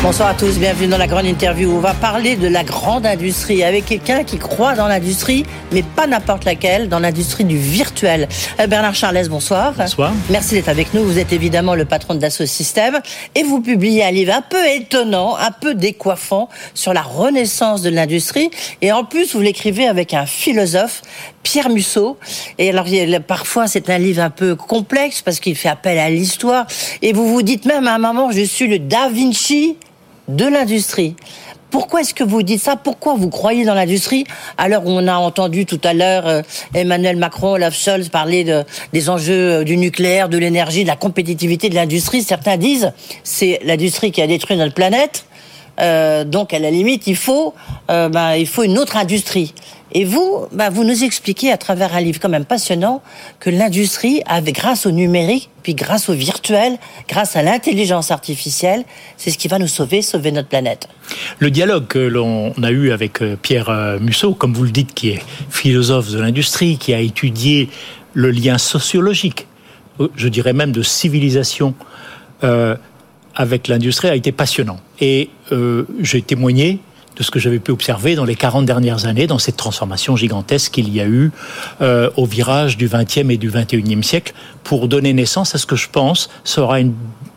Bonsoir à tous, bienvenue dans la grande interview. On va parler de la grande industrie avec quelqu'un qui croit dans l'industrie, mais pas n'importe laquelle, dans l'industrie du virtuel. Euh, Bernard Charles, bonsoir. Bonsoir. Merci d'être avec nous. Vous êtes évidemment le patron de Dassault Systèmes et vous publiez un livre un peu étonnant, un peu décoiffant sur la renaissance de l'industrie. Et en plus, vous l'écrivez avec un philosophe, Pierre Musso. Et alors, parfois, c'est un livre un peu complexe parce qu'il fait appel à l'histoire. Et vous vous dites même à un moment, je suis le Da Vinci de l'industrie. Pourquoi est-ce que vous dites ça? Pourquoi vous croyez dans l'industrie Alors on a entendu tout à l'heure euh, Emmanuel Macron, Olaf Scholz parler de, des enjeux euh, du nucléaire, de l'énergie, de la compétitivité de l'industrie? Certains disent c'est l'industrie qui a détruit notre planète. Euh, donc à la limite, il faut, euh, ben, il faut une autre industrie. Et vous, ben, vous nous expliquez à travers un livre quand même passionnant que l'industrie, grâce au numérique, puis grâce au virtuel, grâce à l'intelligence artificielle, c'est ce qui va nous sauver, sauver notre planète. Le dialogue que l'on a eu avec euh, Pierre Musso, comme vous le dites, qui est philosophe de l'industrie, qui a étudié le lien sociologique, je dirais même de civilisation, euh, avec l'industrie a été passionnant. Et euh, j'ai témoigné de ce que j'avais pu observer dans les 40 dernières années, dans cette transformation gigantesque qu'il y a eu euh, au virage du 20e et du 21e siècle, pour donner naissance à ce que je pense sera une,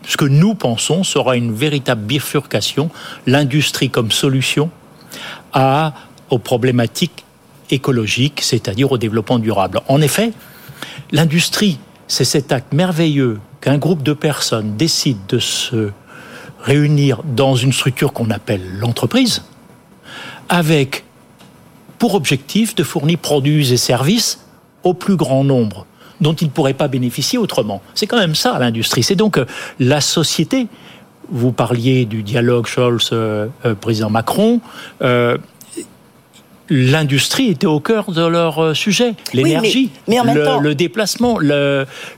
ce que nous pensons sera une véritable bifurcation, l'industrie comme solution à, aux problématiques écologiques, c'est-à-dire au développement durable. En effet, l'industrie, c'est cet acte merveilleux qu'un groupe de personnes décide de se réunir dans une structure qu'on appelle l'entreprise, avec pour objectif de fournir produits et services au plus grand nombre dont ils ne pourraient pas bénéficier autrement. C'est quand même ça l'industrie. C'est donc euh, la société. Vous parliez du dialogue Scholz-président euh, Macron. Euh, l'industrie était au cœur de leur sujet. L'énergie, le, déplacement,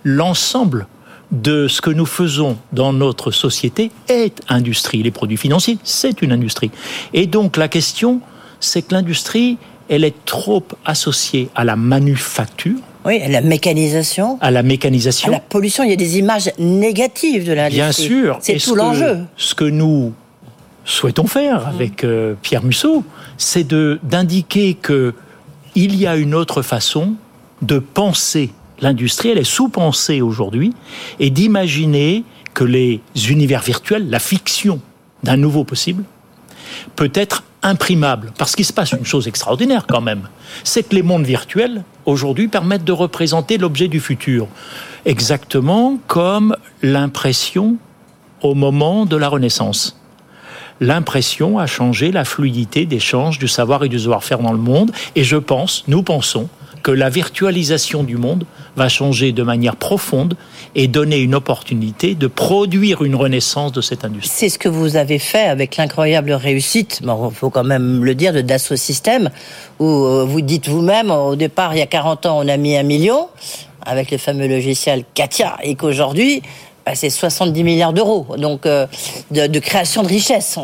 l'ensemble de ce que nous faisons dans notre société est industrie. Les produits financiers, c'est une industrie. Et donc la question, c'est que l'industrie, elle est trop associée à la manufacture. Oui, à la mécanisation. À la mécanisation. À la pollution. Il y a des images négatives de l'industrie. Bien sûr. C'est tout l'enjeu. Ce que nous souhaitons faire mmh. avec euh, Pierre Musso, c'est d'indiquer que il y a une autre façon de penser l'industrie, elle est sous-pensée aujourd'hui, et d'imaginer que les univers virtuels, la fiction d'un nouveau possible, peut être imprimable. Parce qu'il se passe une chose extraordinaire quand même, c'est que les mondes virtuels, aujourd'hui, permettent de représenter l'objet du futur. Exactement comme l'impression au moment de la Renaissance. L'impression a changé la fluidité d'échange du savoir et du savoir-faire dans le monde, et je pense, nous pensons, que la virtualisation du monde va changer de manière profonde et donner une opportunité de produire une renaissance de cette industrie. C'est ce que vous avez fait avec l'incroyable réussite, il faut quand même le dire, de Dassault Systèmes, où euh, vous dites vous-même, au départ, il y a 40 ans, on a mis un million avec le fameux logiciel Katia, et qu'aujourd'hui, bah, c'est 70 milliards d'euros donc euh, de, création de richesse.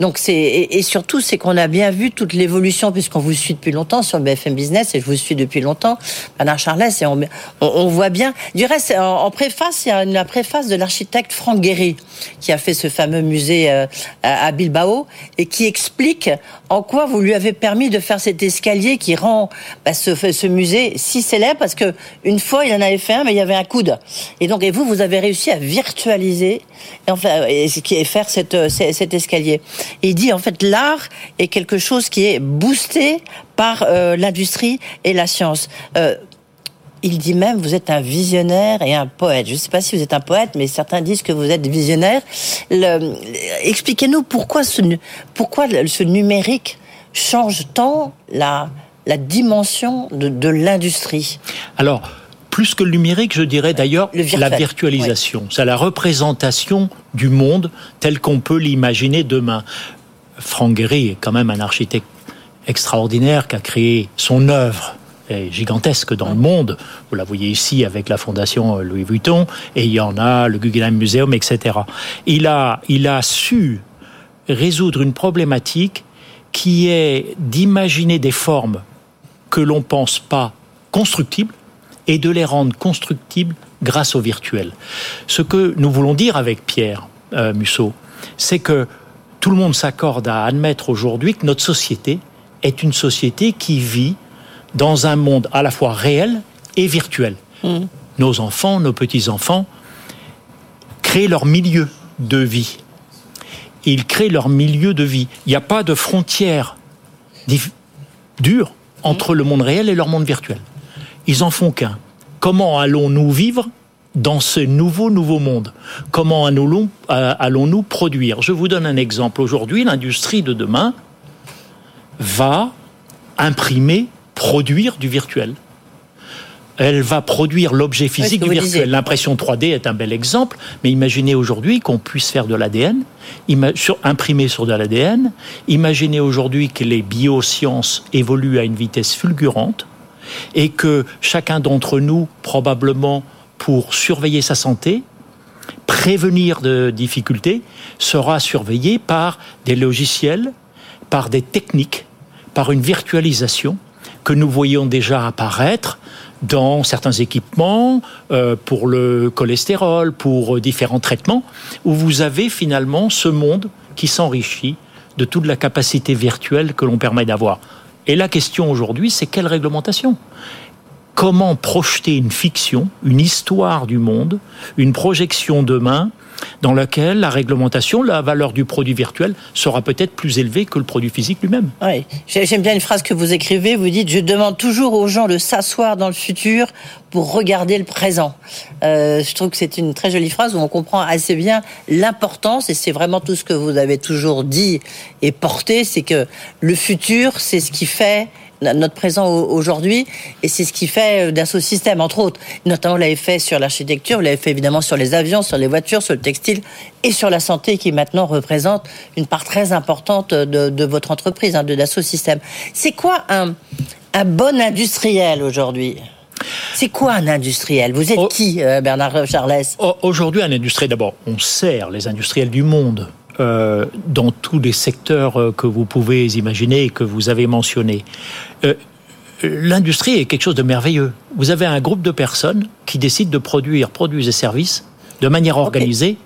donc c'est et, surtout c'est qu'on a bien vu toute l'évolution puisqu'on vous suit depuis longtemps sur BFM Business et je vous suis depuis longtemps, Bernard Charles et on, voit bien. Du reste, en, préface, il y a la préface de l'architecte Franck Guéry qui a fait ce fameux musée euh, à Bilbao et qui explique en quoi vous lui avez permis de faire cet escalier qui rend bah, ce, ce musée si célèbre parce que une fois il en avait fait un mais il y avait un coude et donc et vous vous avez réussi à virtualiser et, enfin, et faire cette, euh, cet escalier. il dit en fait l'art est quelque chose qui est boosté par euh, l'industrie et la science. Euh, il dit même vous êtes un visionnaire et un poète. Je ne sais pas si vous êtes un poète, mais certains disent que vous êtes visionnaire. Expliquez-nous pourquoi ce, pourquoi ce numérique change tant la, la dimension de, de l'industrie. Alors, plus que le numérique, je dirais d'ailleurs la virtualisation. C'est la représentation du monde tel qu'on peut l'imaginer demain. Franck Gehry est quand même un architecte extraordinaire qui a créé son œuvre gigantesque dans le monde. Vous la voyez ici avec la fondation Louis Vuitton, et il y en a le Guggenheim Museum, etc. Il a, il a su résoudre une problématique qui est d'imaginer des formes que l'on pense pas constructibles et de les rendre constructibles grâce au virtuel. Ce que nous voulons dire avec Pierre euh, Musso, c'est que tout le monde s'accorde à admettre aujourd'hui que notre société est une société qui vit dans un monde à la fois réel et virtuel. Mmh. Nos enfants, nos petits-enfants créent leur milieu de vie. Ils créent leur milieu de vie. Il n'y a pas de frontière dure entre le monde réel et leur monde virtuel. Ils en font qu'un. Comment allons-nous vivre dans ce nouveau, nouveau monde? Comment allons-nous allons produire? Je vous donne un exemple. Aujourd'hui, l'industrie de demain va imprimer, produire du virtuel. Elle va produire l'objet physique du virtuel. L'impression 3D est un bel exemple, mais imaginez aujourd'hui qu'on puisse faire de l'ADN, imprimer sur de l'ADN. Imaginez aujourd'hui que les biosciences évoluent à une vitesse fulgurante et que chacun d'entre nous, probablement pour surveiller sa santé, prévenir de difficultés, sera surveillé par des logiciels, par des techniques, par une virtualisation que nous voyons déjà apparaître dans certains équipements euh, pour le cholestérol, pour différents traitements, où vous avez finalement ce monde qui s'enrichit de toute la capacité virtuelle que l'on permet d'avoir. Et la question aujourd'hui, c'est quelle réglementation? Comment projeter une fiction, une histoire du monde, une projection demain dans laquelle la réglementation, la valeur du produit virtuel sera peut-être plus élevée que le produit physique lui-même. Oui, j'aime bien une phrase que vous écrivez, vous dites, je demande toujours aux gens de s'asseoir dans le futur pour regarder le présent. Euh, je trouve que c'est une très jolie phrase où on comprend assez bien l'importance, et c'est vraiment tout ce que vous avez toujours dit et porté, c'est que le futur, c'est ce qui fait notre présent aujourd'hui, et c'est ce qui fait euh, Dassault Systèmes, entre autres. Notamment, vous l'avez fait sur l'architecture, vous l'avez fait évidemment sur les avions, sur les voitures, sur le textile, et sur la santé, qui maintenant représente une part très importante de, votre entreprise, hein, de Dassault Systèmes. C'est quoi un, un bon industriel aujourd'hui? C'est quoi un industriel? Vous êtes qui, euh, Bernard Charles Aujourd'hui, un industriel, d'abord, on sert les industriels du monde euh, dans tous les secteurs euh, que vous pouvez imaginer et que vous avez mentionnés. Euh, l'industrie est quelque chose de merveilleux. Vous avez un groupe de personnes qui décident de produire produits et services de manière organisée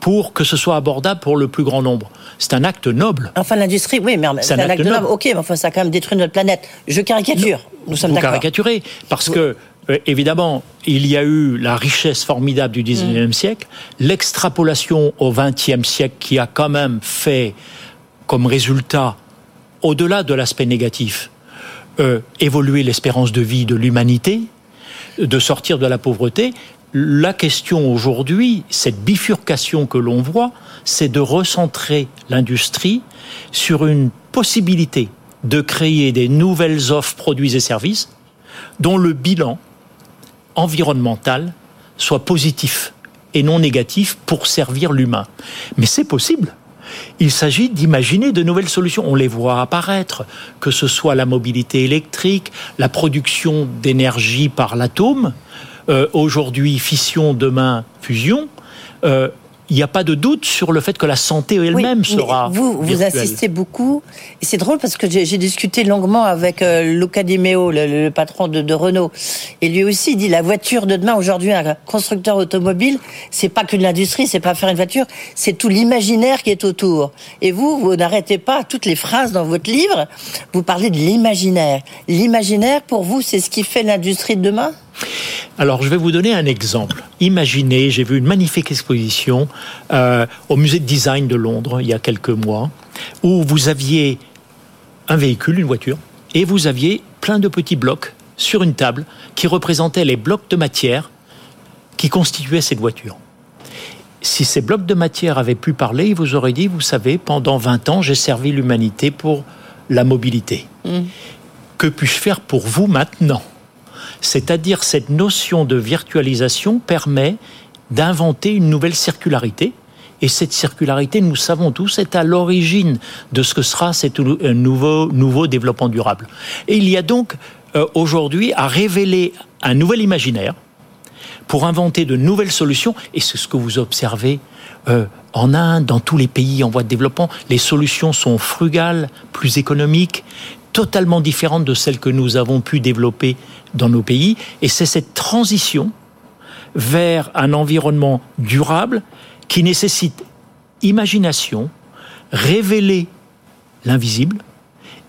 pour que ce soit abordable pour le plus grand nombre. C'est un acte noble. Enfin, l'industrie, oui, mais c'est un, acte, noble. Ok, mais enfin, ça a quand même détruit notre planète. Je caricature. Nous sommes d'accord. caricaturez, parce que euh, évidemment, il y a eu la richesse formidable du 19e mm. siècle, l'extrapolation au 20e siècle qui a quand même fait comme résultat, au-delà de l'aspect négatif, euh, évoluer l'espérance de vie de l'humanité, de sortir de la pauvreté. La question aujourd'hui, cette bifurcation que l'on voit, c'est de recentrer l'industrie sur une possibilité de créer des nouvelles offres, produits et services dont le bilan environnemental soit positif et non négatif pour servir l'humain. Mais c'est possible. Il s'agit d'imaginer de nouvelles solutions. On les voit apparaître, que ce soit la mobilité électrique, la production d'énergie par l'atome, euh, aujourd'hui fission, demain fusion. Euh, il n'y a pas de doute sur le fait que la santé elle-même sera. Vous, vous insistez beaucoup. Et c'est drôle parce que j'ai discuté longuement avec euh, Luca Di Meo, le, patron de, Renault. Et lui aussi dit la voiture de demain, aujourd'hui, un constructeur automobile, c'est pas que de l'industrie, c'est pas faire une voiture, c'est tout l'imaginaire qui est autour. Et vous, vous n'arrêtez pas toutes les phrases dans votre livre. Vous parlez de l'imaginaire. L'imaginaire, pour vous, c'est ce qui fait l'industrie de demain? Alors, je vais vous donner un exemple. Imaginez, j'ai vu une magnifique exposition euh, au musée de design de Londres il y a quelques mois, où vous aviez un véhicule, une voiture, et vous aviez plein de petits blocs sur une table qui représentaient les blocs de matière qui constituaient cette voiture. Si ces blocs de matière avaient pu parler, ils vous auraient dit, vous savez, pendant 20 ans, j'ai servi l'humanité pour la mobilité. Mmh. Que puis-je faire pour vous maintenant? C'est-à-dire cette notion de virtualisation permet d'inventer une nouvelle circularité. Et cette circularité, nous savons tous, est à l'origine de ce que sera cet nouveau, nouveau développement durable. Et il y a donc euh, aujourd'hui à révéler un nouvel imaginaire pour inventer de nouvelles solutions. Et c'est ce que vous observez euh, en Inde, dans tous les pays en voie de développement. Les solutions sont frugales, plus économiques, totalement différente de celle que nous avons pu développer dans nos pays. Et c'est cette transition vers un environnement durable qui nécessite imagination, révéler l'invisible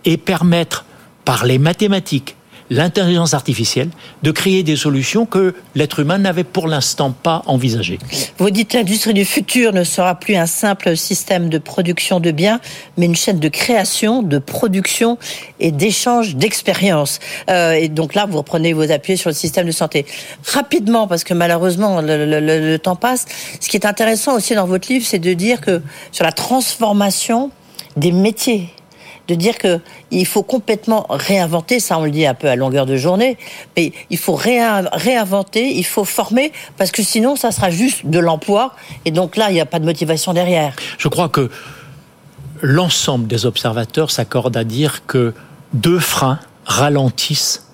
et permettre par les mathématiques, l'intelligence artificielle, de créer des solutions que l'être humain n'avait pour l'instant pas envisagées. Vous dites l'industrie du futur ne sera plus un simple système de production de biens, mais une chaîne de création, de production et d'échange d'expériences. Euh, et donc là, vous reprenez vos appuis sur le système de santé. Rapidement, parce que malheureusement, le, temps passe, ce qui est intéressant aussi dans votre livre, c'est de dire que sur la transformation des métiers de dire que il faut complètement réinventer, ça on le dit un peu à longueur de journée, mais il faut réinventer, il faut former, parce que sinon ça sera juste de l'emploi, et donc là il n'y a pas de motivation derrière. Je crois que l'ensemble des observateurs s'accordent à dire que deux freins ralentissent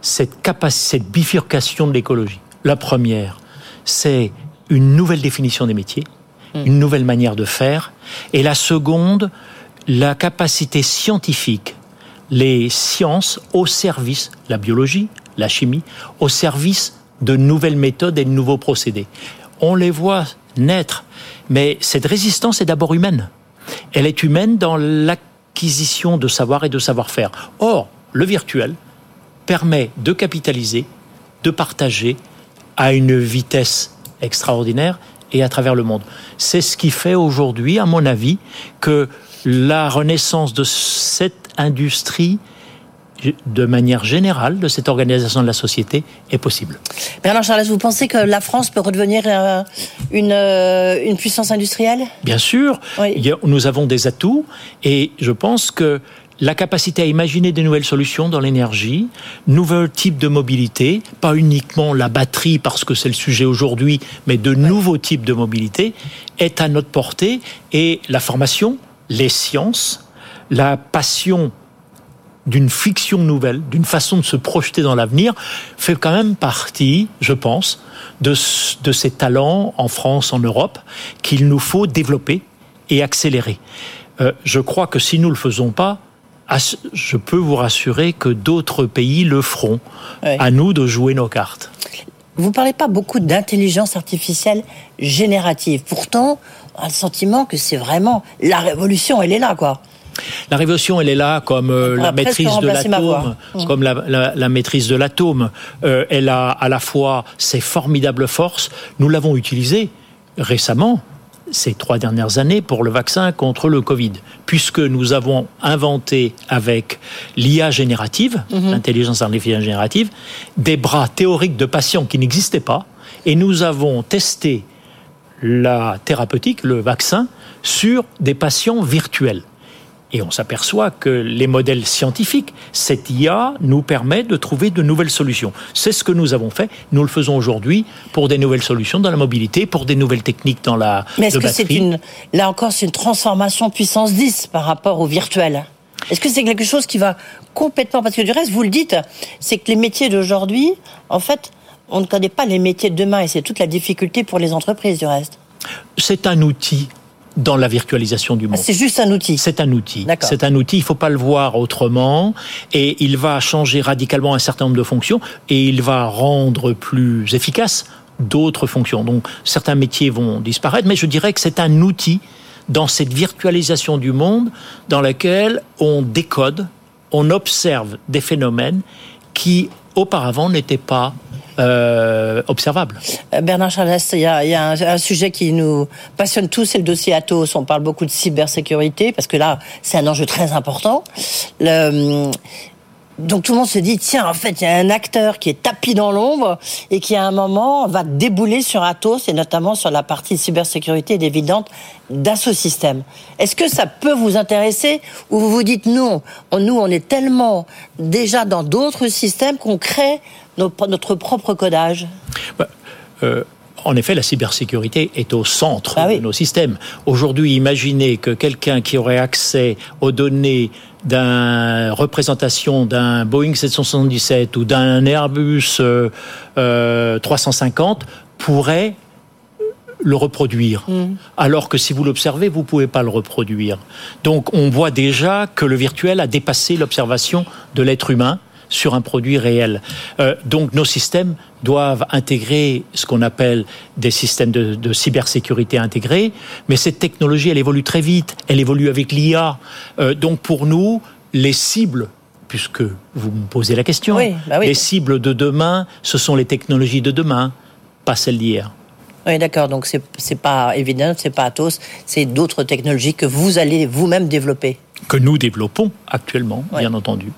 cette capacité, cette bifurcation de l'écologie. La première, c'est une nouvelle définition des métiers, hmm. une nouvelle manière de faire, et la seconde, la capacité scientifique, les sciences au service, la biologie, la chimie, au service de nouvelles méthodes et de nouveaux procédés. On les voit naître, mais cette résistance est d'abord humaine. Elle est humaine dans l'acquisition de savoir et de savoir-faire. Or, le virtuel permet de capitaliser, de partager à une vitesse extraordinaire et à travers le monde. C'est ce qui fait aujourd'hui, à mon avis, que la renaissance de cette industrie de manière générale de cette organisation de la société est possible. Bernard Charles, vous pensez que la France peut redevenir euh, une, euh, une puissance industrielle? Bien sûr, nous avons des atouts et je pense que la capacité à imaginer des nouvelles solutions dans l'énergie, nouveaux types de mobilité, pas uniquement la batterie parce que c'est le sujet aujourd'hui, mais de nouveaux types de mobilité, est à notre portée et la formation, les sciences, la passion d'une fiction nouvelle, d'une façon de se projeter dans l'avenir, fait quand même partie, je pense, de, de ces talents en France, en Europe, qu'il nous faut développer et accélérer. Euh, je crois que si nous ne le faisons pas, je peux vous rassurer que d'autres pays le feront. À nous de jouer nos cartes. Vous parlez pas beaucoup d'intelligence artificielle générative. Pourtant, a le sentiment que c'est vraiment la révolution, elle est là, quoi. La révolution, elle est là comme euh, la maîtrise de l'atome, comme la, maîtrise de l'atome. Euh, elle a à la fois ses formidables forces. Nous l'avons utilisée récemment ces trois dernières années pour le vaccin contre le Covid, puisque nous avons inventé avec l'IA générative, mhm. l'intelligence artificielle générative, des bras théoriques de patients qui n'existaient pas, et nous avons testé la thérapeutique, le vaccin, sur des patients virtuels. Et on s'aperçoit que les modèles scientifiques, cette IA nous permet de trouver de nouvelles solutions. C'est ce que nous avons fait. Nous le faisons aujourd'hui pour des nouvelles solutions dans la mobilité, pour des nouvelles techniques dans la. Mais est-ce que c'est une, là encore, c'est une transformation puissance 10 par rapport au virtuel? Est-ce que c'est quelque chose qui va complètement, parce que du reste, vous le dites, c'est que les métiers d'aujourd'hui, en fait, on ne connaît pas les métiers de demain et c'est toute la difficulté pour les entreprises du reste. C'est un outil dans la virtualisation du monde. C'est juste un outil. C'est un outil. C'est un outil. Il faut pas le voir autrement. Et il va changer radicalement un certain nombre de fonctions et il va rendre plus efficace d'autres fonctions. Donc certains métiers vont disparaître, mais je dirais que c'est un outil dans cette virtualisation du monde dans laquelle on décode, on observe des phénomènes qui auparavant n'étaient pas euh, observable. Euh, Bernard Charles, il y a, un, sujet qui nous passionne tous, c'est le dossier Atos. On parle beaucoup de cybersécurité parce que là, c'est un enjeu très important. Donc tout le monde se dit tiens en fait il y a un acteur qui est tapis dans l'ombre et qui à un moment va débouler sur Atos et notamment sur la partie cybersécurité évidente d'Asso System. Est-ce que ça peut vous intéresser ou vous vous dites non, nous on est tellement déjà dans d'autres systèmes qu'on crée notre propre codage? Bah, euh, en effet, la cybersécurité est au centre ah de nos systèmes. Aujourd'hui, imaginez que quelqu'un qui aurait accès aux données d'une représentation d'un Boeing 777 ou d'un Airbus 350 euh, euh, pourrait le reproduire. Mm. Alors que si vous l'observez, vous pouvez pas le reproduire. Donc on voit déjà que le virtuel a dépassé l'observation de l'être humain sur un produit réel. Euh, donc nos systèmes doivent intégrer ce qu'on appelle des systèmes de, de, cybersécurité intégrés, mais cette technologie, elle évolue très vite, elle évolue avec l'IA. Euh, donc pour nous, les cibles puisque vous me posez la question, oui, bah oui. les cibles de demain, ce sont les technologies de demain, pas celles d'hier. Oui, d'accord. Donc c'est pas évident, c'est pas Atos, c'est d'autres technologies que vous allez vous-même développer que nous développons actuellement, ouais. bien entendu.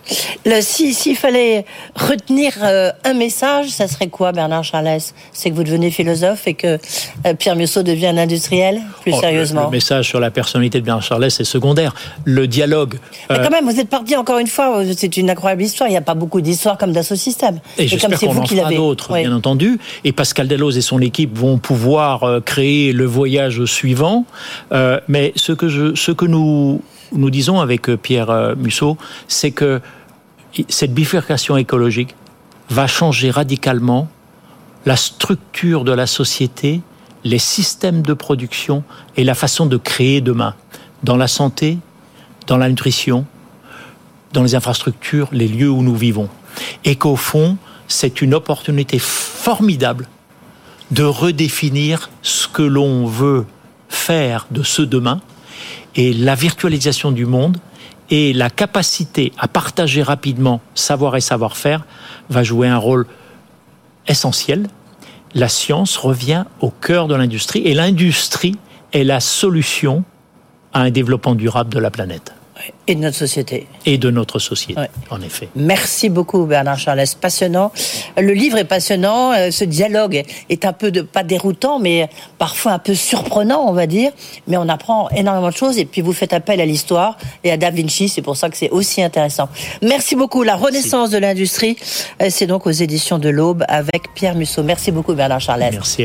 S'il si, fallait retenir euh, un message, ça serait quoi, Bernard Charles C'est que vous devenez philosophe et que euh, Pierre Musso devient un industriel, plus oh, sérieusement? le, le, message sur la personnalité de Bernard Charles est secondaire. Le dialogue... Mais quand même, vous êtes parti encore une fois, c'est une incroyable histoire, il n'y a pas beaucoup d'histoires comme Dassault Systèmes. Et, et j'espère qu'on en fera d'autres, oui. bien entendu. Et Pascal Delos et son équipe vont pouvoir euh, créer le voyage suivant. Euh, mais ce que, je, ce que nous nous disons avec euh, Pierre Musso, c'est que cette bifurcation écologique va changer radicalement la structure de la société, les systèmes de production et la façon de créer demain, dans la santé, dans la nutrition, dans les infrastructures, les lieux où nous vivons. Et qu'au fond, c'est une opportunité formidable de redéfinir ce que l'on veut faire de ce demain, et la virtualisation du monde et la capacité à partager rapidement savoir et savoir-faire va jouer un rôle essentiel. La science revient au cœur de l'industrie et l'industrie est la solution à un développement durable de la planète. Et de notre société. Et de notre société, ouais. en effet. Merci beaucoup Bernard Charles, passionnant? Le livre est passionnant, euh, ce dialogue est un peu de, pas déroutant, mais parfois un peu surprenant, on va dire. Mais on apprend énormément de choses et puis vous faites appel à l'histoire et à Da Vinci, c'est pour ça que c'est aussi intéressant. Merci beaucoup. La renaissance Merci. de l'industrie, euh, c'est donc aux éditions de l'Aube avec Pierre Musso. Merci beaucoup Bernard Charles. Merci.